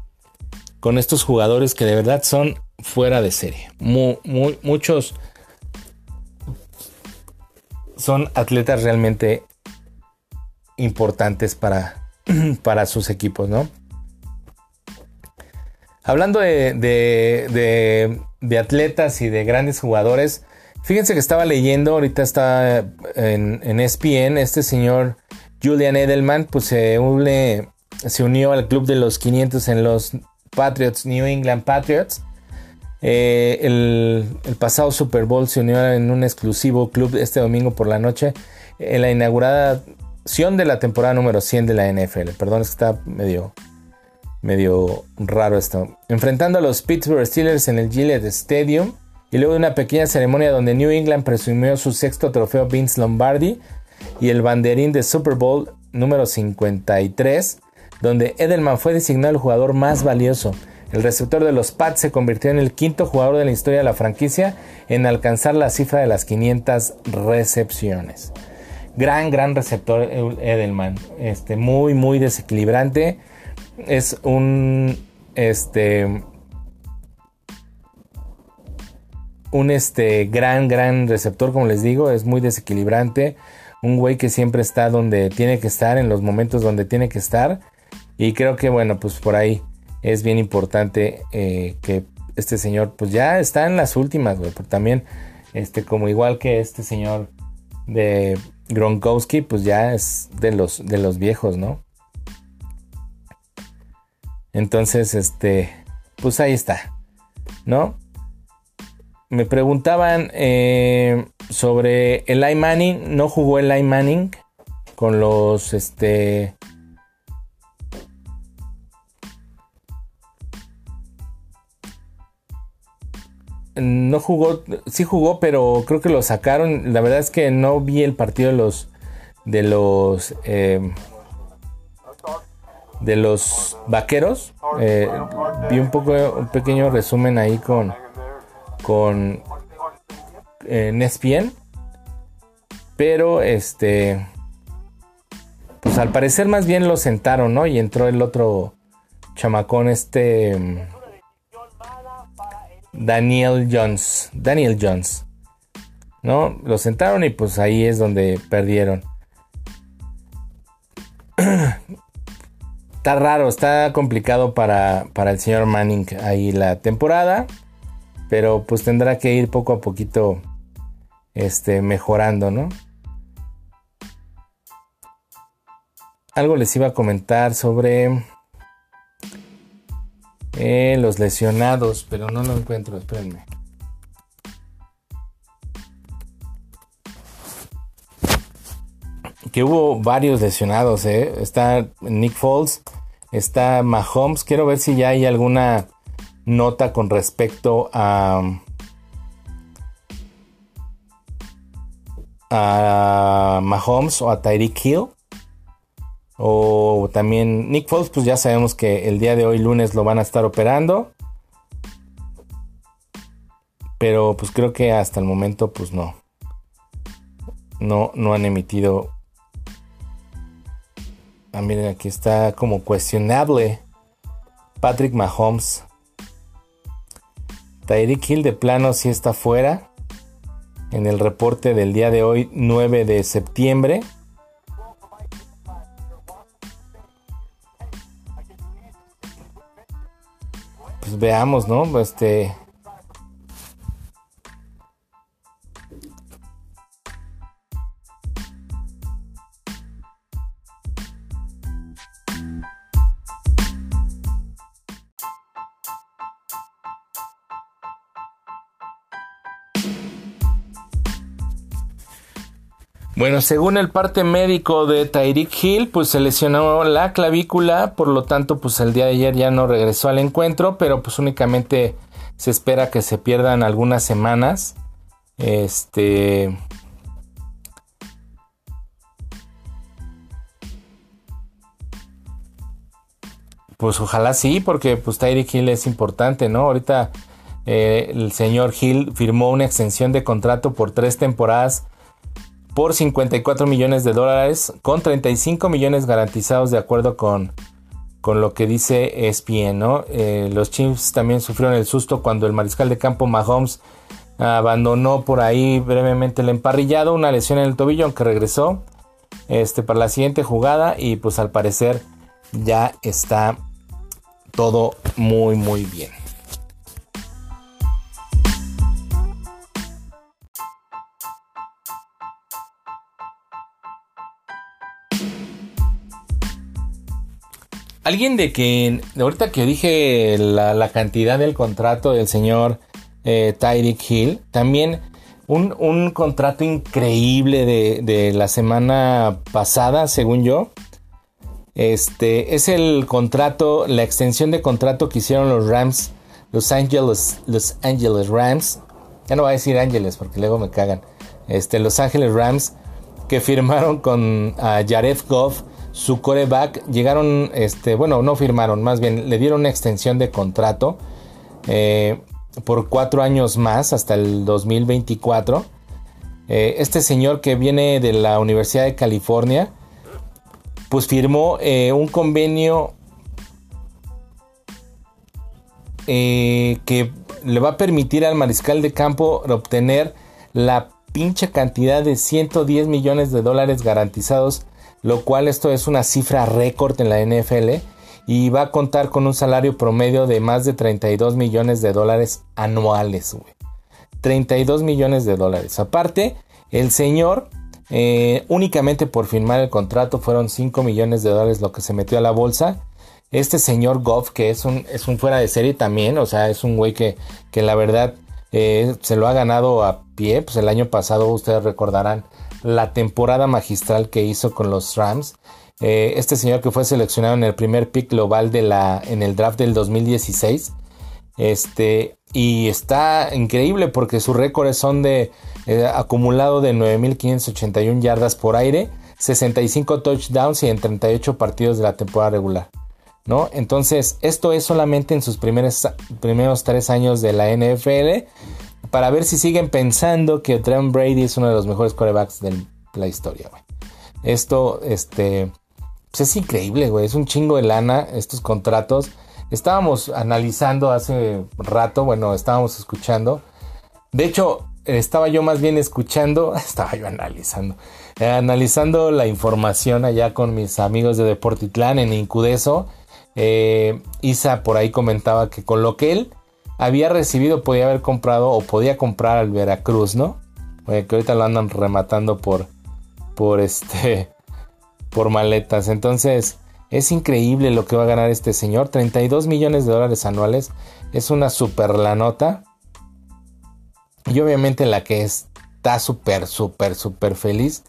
con estos jugadores que de verdad son fuera de serie. muchos son atletas realmente importantes para, para sus equipos, ¿no? Hablando de, de, atletas y de grandes jugadores, Fíjense que estaba leyendo, ahorita está en, en ESPN, este señor Julian Edelman, pues se, se unió al club de los 500 en los Patriots, New England Patriots. Eh, el, pasado Super Bowl se unió en un exclusivo club este domingo por la noche en la inauguración de la temporada número 100 de la NFL. Perdón, es que está medio, medio raro esto. Enfrentando a los Pittsburgh Steelers en el Gillette Stadium y luego de una pequeña ceremonia donde New England presumió su sexto trofeo Vince Lombardi y el banderín de Super Bowl número 53, donde Edelman fue designado el jugador más valioso. El receptor de los Pats se convirtió en el quinto jugador de la historia de la franquicia en alcanzar la cifra de las 500 recepciones. Gran, gran receptor Edelman. Este, muy, muy desequilibrante. Es un. Este. Un este, gran, gran receptor, como les digo. Es muy desequilibrante. Un güey que siempre está donde tiene que estar, en los momentos donde tiene que estar. Y creo que, bueno, pues por ahí es bien importante eh, que este señor, pues ya está en las últimas, güey. Porque también, este, como igual que este señor de Gronkowski, pues ya es de los, de los viejos, ¿no? Entonces, este, pues ahí está, ¿no? Me preguntaban eh, sobre el Manning, no jugó el Manning con los, este, no jugó, sí jugó, pero creo que lo sacaron. La verdad es que no vi el partido de los de los em, de los vaqueros. Eh, vi un poco un pequeño resumen ahí con con en ESPN, pero este pues al parecer más bien lo sentaron, ¿no? Y entró el otro chamacón este em, Daniel Jones. Daniel Jones. ¿No? Lo sentaron y pues ahí es donde perdieron. está raro, está complicado para, para, el señor Manning ahí la temporada. Pero pues tendrá que ir poco a poquito este, mejorando, ¿no? Algo les iba a comentar sobre eh, los lesionados, pero no lo encuentro, espérenme. Que hubo varios lesionados, ¿eh? Está Nick Foles, está Mahomes. Quiero ver si ya hay alguna nota con respecto a... Mahomes o a Tyreek Hill. O también Nick Foles, pues ya sabemos que el día de hoy lunes lo van a estar operando. Pero pues creo que hasta el momento pues no. No, no han emitido. Ah, miren, aquí está como cuestionable. Patrick Mahomes. Tyreek Hill de plano sí está fuera. En el reporte del día de hoy, 9 de septiembre. Pues, veamos, ¿no? Este. Bueno, según el parte médico de Tyreek Hill, pues se lesionó la clavícula, por lo tanto, pues el día de ayer ya no regresó al encuentro, pero pues únicamente se espera que se pierdan algunas semanas. Este. Pues ojalá sí, porque pues Tyreek Hill es importante, ¿no? Ahorita eh, el señor Hill firmó una extensión de contrato por tres temporadas por 54 millones de dólares con 35 millones garantizados de acuerdo con, con lo que dice ESPN. Eh, los Chiefs también sufrieron el susto cuando el mariscal de campo Mahomes abandonó por ahí brevemente el emparrillado, una lesión en el tobillo aunque regresó este, para la siguiente jugada y pues al parecer ya está todo muy muy bien. Alguien de que, ahorita que dije la, cantidad del contrato del señor eh, Tyreek Hill, también un, contrato increíble de, la semana pasada, según yo. Este es el contrato, la extensión de contrato que hicieron los Rams, Los Angeles, Los Angeles Rams. Ya no voy a decir Ángeles porque luego me cagan. Este, Los Ángeles Rams que firmaron con Jared Goff su coreback. Llegaron, este, bueno, no firmaron, más bien le dieron una extensión de contrato eh, por cuatro años más hasta el 2024. Eh, este señor que viene de la Universidad de California, pues firmó eh, un convenio que le va a permitir al mariscal de campo obtener la pinche cantidad de 110 millones de dólares garantizados lo cual esto es una cifra récord en la NFL y va a contar con un salario promedio de más de 32 millones de dólares anuales. 32 millones de dólares. Aparte, el señor eh, únicamente por firmar el contrato fueron 5 millones de dólares lo que se metió a la bolsa. Este señor Goff, que es un, es un fuera de serie también, o sea, es un güey que, que la verdad eh, se lo ha ganado a pie. Pues el año pasado ustedes recordarán la temporada magistral que hizo con los Rams. Eh, este señor que fue seleccionado en el primer pick global de la, en el draft del 2016. Este, y está increíble porque sus récords son de eh, acumulado de 9.581 yardas por aire, 65 touchdowns y en 38 partidos de la temporada regular. ¿no? Entonces, esto es solamente en sus primeros, primeros tres años de la NFL para ver si siguen pensando que Tom Brady es uno de los mejores quarterbacks de la historia, güey. Esto, este, pues es increíble, güey. Es un chingo de lana estos contratos. Estábamos analizando hace rato, bueno, estábamos escuchando. De hecho, estaba yo más bien escuchando, estaba yo analizando, eh, analizando la información allá con mis amigos de Deportitlán en Incudeso. Eh, Isa por ahí comentaba que con lo que él había recibido, podía haber comprado o podía comprar al Veracruz, ¿no? que ahorita lo andan rematando por, por este, por maletas. Entonces, es increíble lo que va a ganar este señor. 32 millones de dólares anuales. Es una super la nota. Y obviamente la que está súper, súper, súper feliz,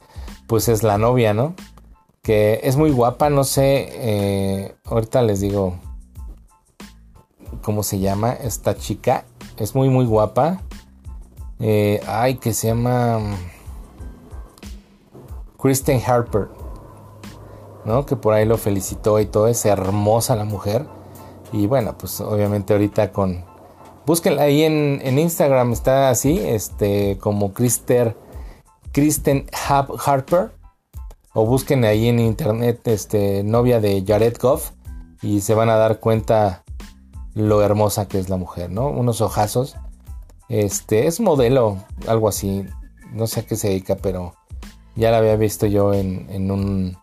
pues es la novia, ¿no? Que es muy guapa, no sé, eh, ahorita les digo ¿Cómo se llama esta chica? Es muy, muy guapa. Eh, ay, que se llama. Mm, Kristen Harper. ¿No? Que por ahí lo felicitó y todo. Es hermosa la mujer. Y bueno, pues obviamente ahorita con. Búsquenla ahí en, en Instagram. Está así. Este. Como Kristen. Kristen Harper. O busquen ahí en internet. Este. Novia de Jared Goff. Y se van a dar cuenta lo hermosa que es la mujer, ¿no? Unos ojazos. Este es modelo, algo así. No sé a qué se dedica, pero ya la había visto yo en, en un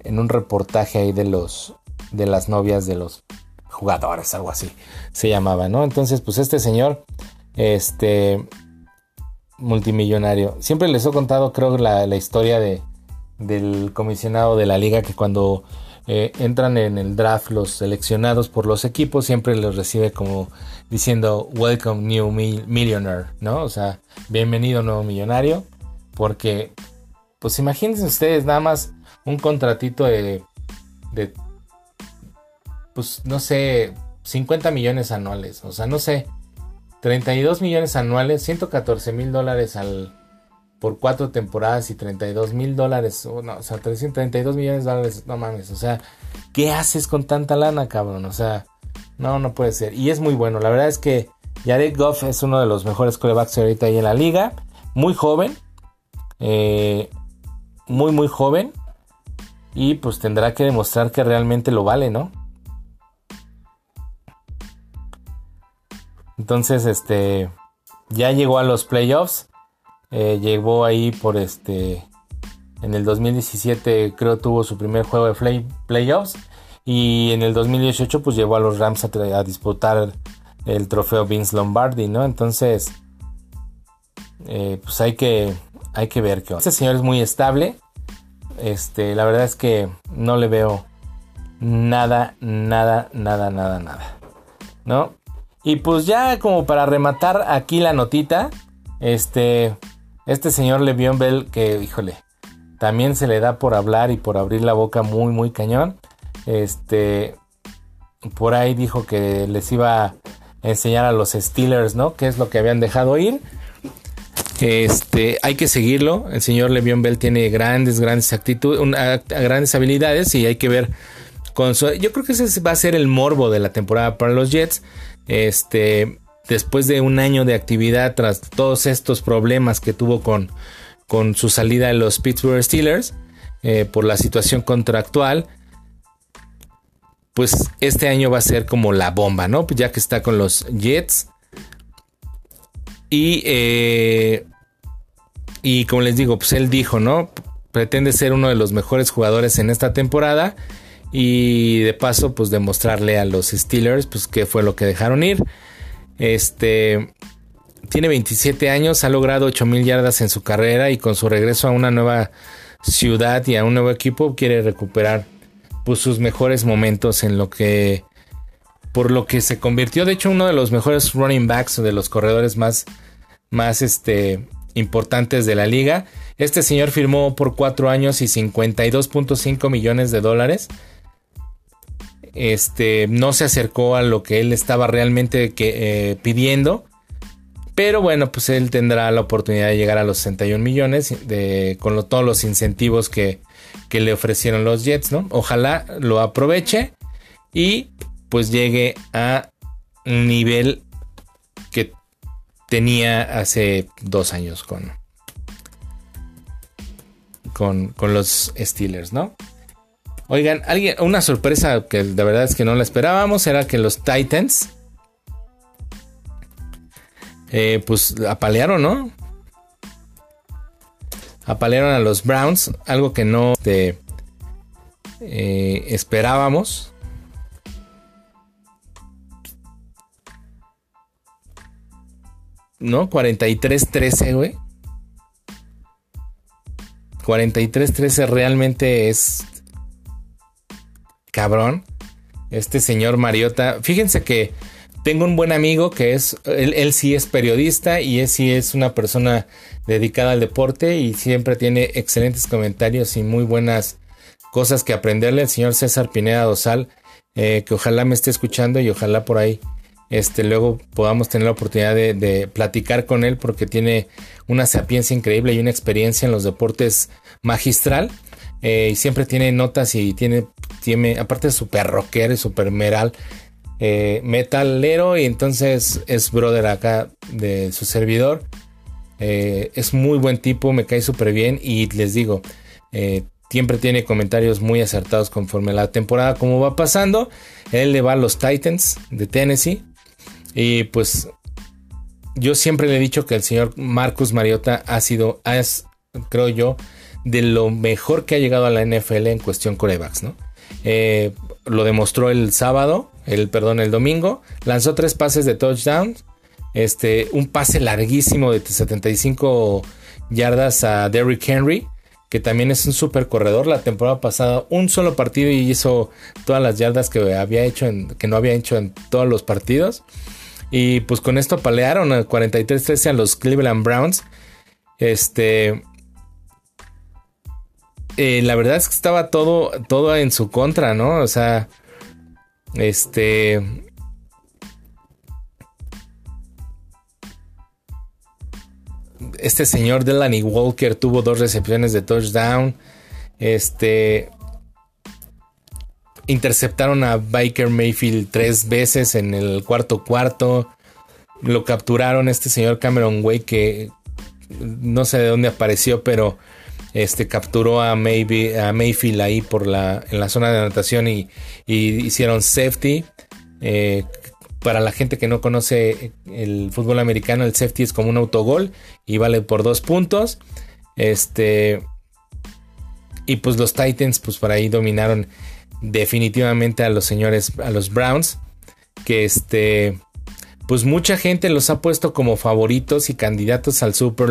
en un reportaje ahí de los de las novias de los jugadores, algo así se llamaba, ¿no? Entonces, pues este señor, este multimillonario, siempre les he contado, creo, la, la historia de, del comisionado de la liga que cuando eh, entran en el draft los seleccionados por los equipos, siempre los recibe como diciendo Welcome New Millionaire, ¿no? O sea, bienvenido nuevo millonario, porque, pues imagínense ustedes nada más un contratito de, de pues no sé, 50 millones anuales, o sea, no sé, 32 millones anuales, 114 mil dólares al por cuatro temporadas y 32 mil dólares, no, o sea, 332 millones de dólares, no mames, o sea, ¿qué haces con tanta lana, cabrón? O sea, no, no puede ser. Y es muy bueno, la verdad es que Jared Goff es uno de los mejores corebacks ahorita ahí en la liga, muy joven, eh, muy, muy joven, y pues tendrá que demostrar que realmente lo vale, ¿no? Entonces, este, ya llegó a los playoffs eh, llegó ahí por este. En el 2017 creo tuvo su primer juego de playoffs. Y en el 2018 pues llevó a los Rams a, disputar el trofeo Vince Lombardi, ¿no? Entonces, eh, pues hay que, hay que ver que Este señor es muy estable. Este, la verdad es que no le veo nada, nada, nada, nada, nada. ¿No? Y pues ya como para rematar aquí la notita, este, este señor Le'Veon Bell, que, híjole, también se le da por hablar y por abrir la boca muy, muy cañón. Este, por ahí dijo que les iba a enseñar a los Steelers, ¿no? ¿Qué es lo que habían dejado ir? Este, hay que seguirlo. El señor Le'Veon Bell tiene grandes, grandes actitudes, grandes habilidades y hay que ver con su, yo creo que ese va a ser el morbo de la temporada para los Jets. Este, después de un año de actividad tras todos estos problemas que tuvo con, con su salida de los Pittsburgh Steelers eh, por la situación contractual, pues este año va a ser como la bomba, ¿no? Ya que está con los Jets. Y, eh, y como les digo, pues él dijo, ¿no? Pretende ser uno de los mejores jugadores en esta temporada. Y de paso, pues demostrarle a los Steelers, pues qué fue lo que dejaron ir. Este tiene 27 años, ha logrado 8000 yardas en su carrera y con su regreso a una nueva ciudad y a un nuevo equipo quiere recuperar pues, sus mejores momentos en lo que por lo que se convirtió de hecho uno de los mejores running backs de los corredores más más este importantes de la liga. Este señor firmó por 4 años y 52.5 millones de dólares este, no se acercó a lo que él estaba realmente eh, pidiendo. Pero bueno, pues él tendrá la oportunidad de llegar a los 61 millones con todos los incentivos que, que, le ofrecieron los Jets, ¿no? Ojalá lo aproveche y pues llegue a un nivel que tenía hace dos años con, con, con los Steelers, ¿no? Oigan, alguien, una sorpresa que de verdad es que no la esperábamos era que los Titans, eh, pues apalearon, ¿no? Apalearon a los Browns, algo que no este, eh, esperábamos. ¿No? 43-13, güey. 43-13 realmente es cabrón. Este señor Mariota. Fíjense que tengo un buen amigo que es, él, sí es periodista y él sí es una persona dedicada al deporte y siempre tiene excelentes comentarios y muy buenas cosas que aprenderle al señor César Pineda Dosal, eh, que ojalá me esté escuchando y ojalá por ahí este, luego podamos tener la oportunidad de, platicar con él porque tiene una sapiencia increíble y una experiencia en los deportes magistral. Eh, y siempre tiene notas y tiene, tiene aparte de super rockero y super metal, eh, metalero y entonces es brother acá de su servidor. Eh, es muy buen tipo, me cae súper bien y les digo, siempre tiene comentarios muy acertados conforme la temporada como va pasando. Él le va a los Titans de Tennessee y pues yo siempre le he dicho que el señor Marcus Mariota ha sido, es, creo yo, de lo mejor que ha llegado a la NFL en cuestión corebacks, ¿no? Eh, lo demostró el sábado, el perdón, el domingo. Lanzó tres pases de touchdown. Este, un pase larguísimo de 75 yardas a Derrick Henry, que también es un super corredor. La temporada pasada, un solo partido y hizo todas las yardas que había hecho en, que no había hecho en todos los partidos. Y pues con esto palearon a 43-13 a los Cleveland Browns. Este, eh, la verdad es que estaba todo, todo en su contra, ¿no? O sea, este... Este señor Delaney Walker tuvo dos recepciones de touchdown. Este. Interceptaron a Biker Mayfield tres veces en el cuarto cuarto. Lo capturaron este señor Cameron Way que no sé de dónde apareció, pero este, capturó a, Mayfield ahí por la, en la zona de anotación y, hicieron safety. Eh, para la gente que no conoce el fútbol americano, el safety es como un autogol y vale por dos puntos. Este. Y pues los Titans, pues por ahí dominaron definitivamente a los señores, a los Browns. Que este. Pues mucha gente los ha puesto como favoritos y candidatos al Super,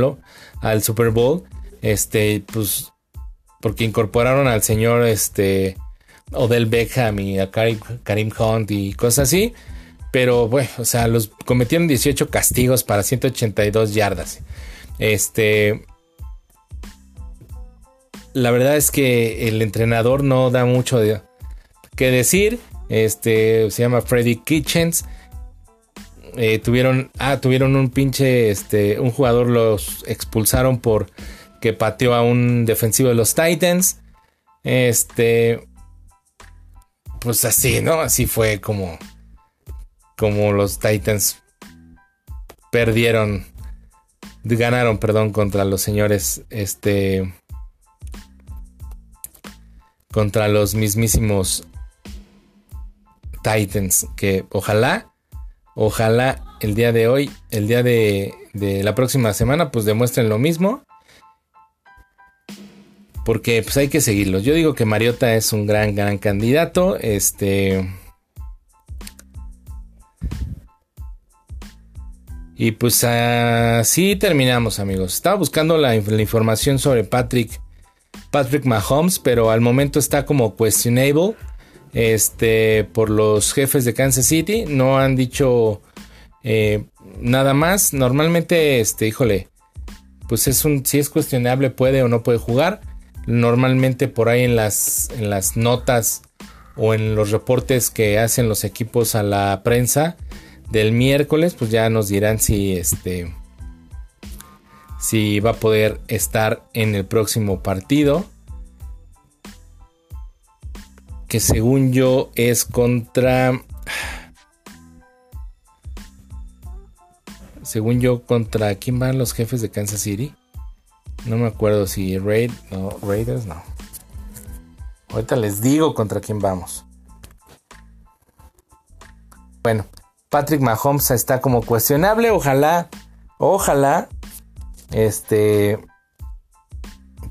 al Super Bowl. Este, pues, porque incorporaron al señor, este, Odell Beckham y a Karim, Hunt y cosas así. Pero bueno, o sea, los cometieron 18 castigos para 182 yardas. Este. La verdad es que el entrenador no da mucho que decir. Este se llama Freddy Kitchens. Eh, tuvieron, ah, tuvieron un pinche, este, un jugador los expulsaron por que pateó a un defensivo de los Titans. Este, pues así, ¿no? Así fue como, como los Titans perdieron, ganaron, perdón, contra los señores, este, contra los mismísimos Titans, que ojalá Ojalá el día de hoy, el día de, la próxima semana, pues demuestren lo mismo. Porque pues hay que seguirlos. Yo digo que Mariota es un gran, gran candidato. Este. Y pues así terminamos, amigos. Estaba buscando la, información sobre Patrick, Patrick Mahomes, pero al momento está como questionable este, por los jefes de Kansas City. No han dicho eh, nada más. Normalmente, este, híjole, pues es un, si es cuestionable puede o no puede jugar. Normalmente por ahí en las, en las notas o en los reportes que hacen los equipos a la prensa del miércoles, pues ya nos dirán si este si va a poder estar en el próximo partido que según yo es contra... Según yo, contra quién van los jefes de Kansas City. No me acuerdo si Raid, no, Raiders, no. Ahorita les digo contra quién vamos. Bueno, Patrick Mahomes está como cuestionable. Ojalá, ojalá, este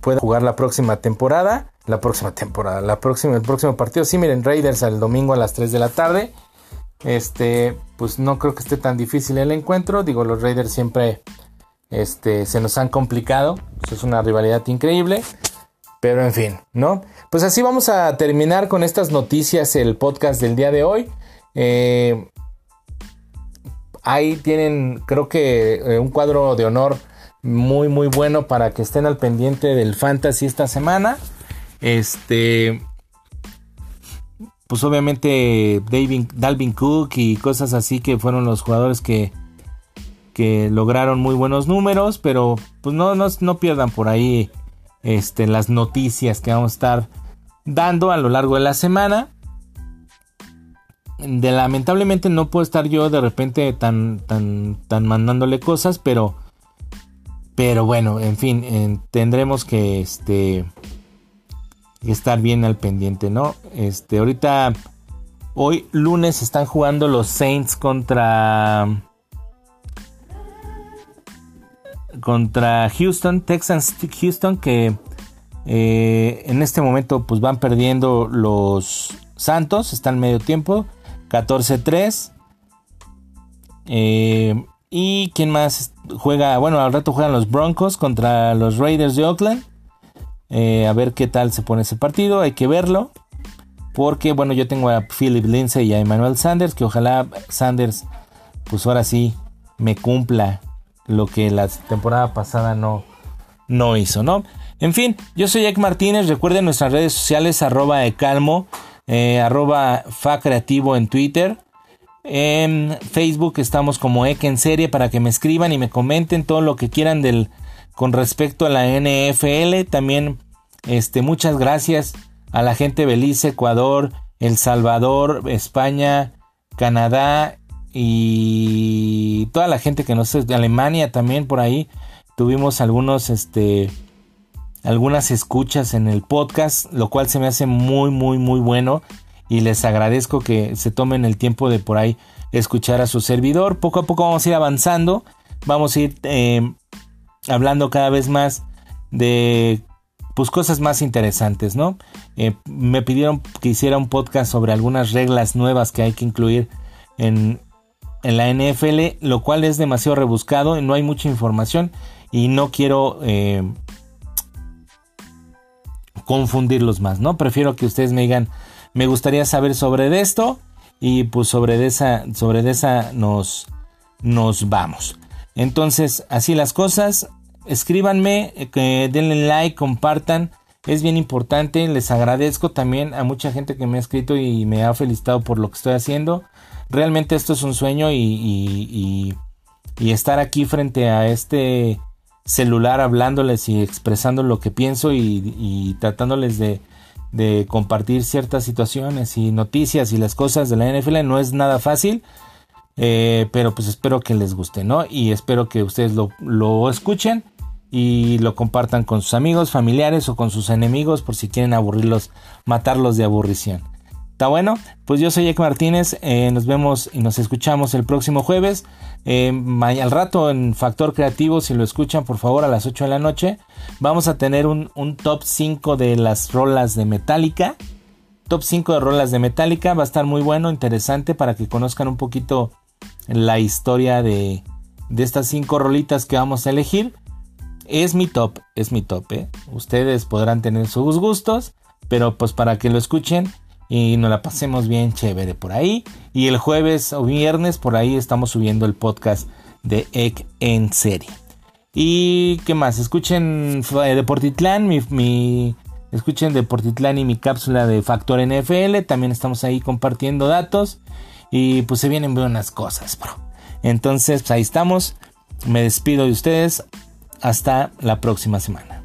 pueda jugar la próxima temporada la próxima temporada, la próxima, el próximo partido. Sí, miren, Raiders el domingo a las 3 de la tarde. Este, pues no creo que esté tan difícil el encuentro. Digo, los Raiders siempre este, se nos han complicado. Es una rivalidad increíble. Pero en fin, ¿no? Pues así vamos a terminar con estas noticias el podcast del día de hoy. Eh, ahí tienen, creo que eh, un cuadro de honor muy, muy bueno para que estén al pendiente del fantasy esta semana. Este. Pues obviamente David, Dalvin Cook y cosas así que fueron los jugadores que, que lograron muy buenos números, pero pues no, no, pierdan por ahí este, las noticias que vamos a estar dando a lo largo de la semana. De, lamentablemente no puedo estar yo de repente tan, tan, tan mandándole cosas, pero, pero bueno, en fin, tendremos que este, estar bien al pendiente, ¿no? Este, ahorita, hoy lunes están jugando los Saints contra... Contra Houston, Texans Houston, que eh, en este momento pues van perdiendo los Santos, están medio tiempo, 14-3. Eh, y quién más juega, bueno, al rato juegan los Broncos contra los Raiders de Oakland. Eh, a ver qué tal se pone ese partido. Hay que verlo. Porque, bueno, yo tengo a Philip Lindsay y a Emmanuel Sanders. Que ojalá Sanders, pues ahora sí, me cumpla lo que la temporada pasada no, no hizo, ¿no? En fin, yo soy Ek Martínez. Recuerden nuestras redes sociales, arroba ecalmo, eh, arroba fa creativo en Twitter. En Facebook estamos como Ek en serie para que me escriban y me comenten todo lo que quieran del, con respecto a la NFL. También este, muchas gracias a la gente Belice, Ecuador, El Salvador, España, Canadá y toda la gente que nos de Alemania también por ahí tuvimos algunos este algunas escuchas en el podcast, lo cual se me hace muy muy muy bueno y les agradezco que se tomen el tiempo de por ahí escuchar a su servidor. Poco a poco vamos a ir avanzando, vamos a ir eh, hablando cada vez más de pues cosas más interesantes, ¿no? Eh, me pidieron que hiciera un podcast sobre algunas reglas nuevas que hay que incluir en, la NFL, lo cual es demasiado rebuscado y no hay mucha información y no quiero eh, confundirlos más, ¿no? Prefiero que ustedes me digan, me gustaría saber sobre esto y pues sobre esa, sobre esa nos, nos vamos. Entonces, así las cosas, escríbanme, eh, denle like, compartan es bien importante. Les agradezco también a mucha gente que me ha escrito y me ha felicitado por lo que estoy haciendo. Realmente esto es un sueño y, estar aquí frente a este celular hablándoles y expresando lo que pienso y, tratándoles de, de, compartir ciertas situaciones y noticias y las cosas de la NFL no es nada fácil. Eh, pero pues espero que les guste, ¿no? Y espero que ustedes lo, lo escuchen y lo compartan con sus amigos, familiares o con sus enemigos por si quieren aburrirlos, matarlos de aburrición. ¿Está bueno? Pues yo soy Ek Martínez, eh, nos vemos y nos escuchamos el próximo jueves. Eh, al rato en Factor Creativo, si lo escuchan por favor a las 8 de la noche, vamos a tener un, un top 5 de las rolas de Metallica. Top 5 de rolas de Metallica, va a estar muy bueno, interesante para que conozcan un poquito la historia de, de estas 5 rolitas que vamos a elegir. Es mi top, es mi top. ¿eh? Ustedes podrán tener sus gustos, pero pues para que lo escuchen y nos la pasemos bien chévere por ahí. Y el jueves o viernes por ahí estamos subiendo el podcast de Ek en serie. Y qué más, escuchen eh, Deportitlán, mi, escuchen Deportitlán y mi cápsula de Factor NFL. También estamos ahí compartiendo datos. Y pues se vienen buenas cosas, bro. Entonces, pues ahí estamos. Me despido de ustedes. Hasta la próxima semana.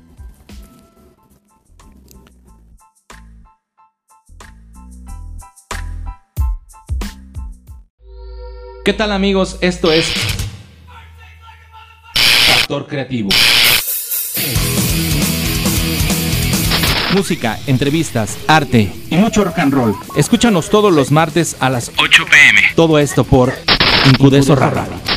¿Qué tal amigos? Esto es Factor Creativo. Música, entrevistas, arte y mucho rock and roll. Escúchanos todos los martes a las 8 pm. Todo esto por Incudeso Radio.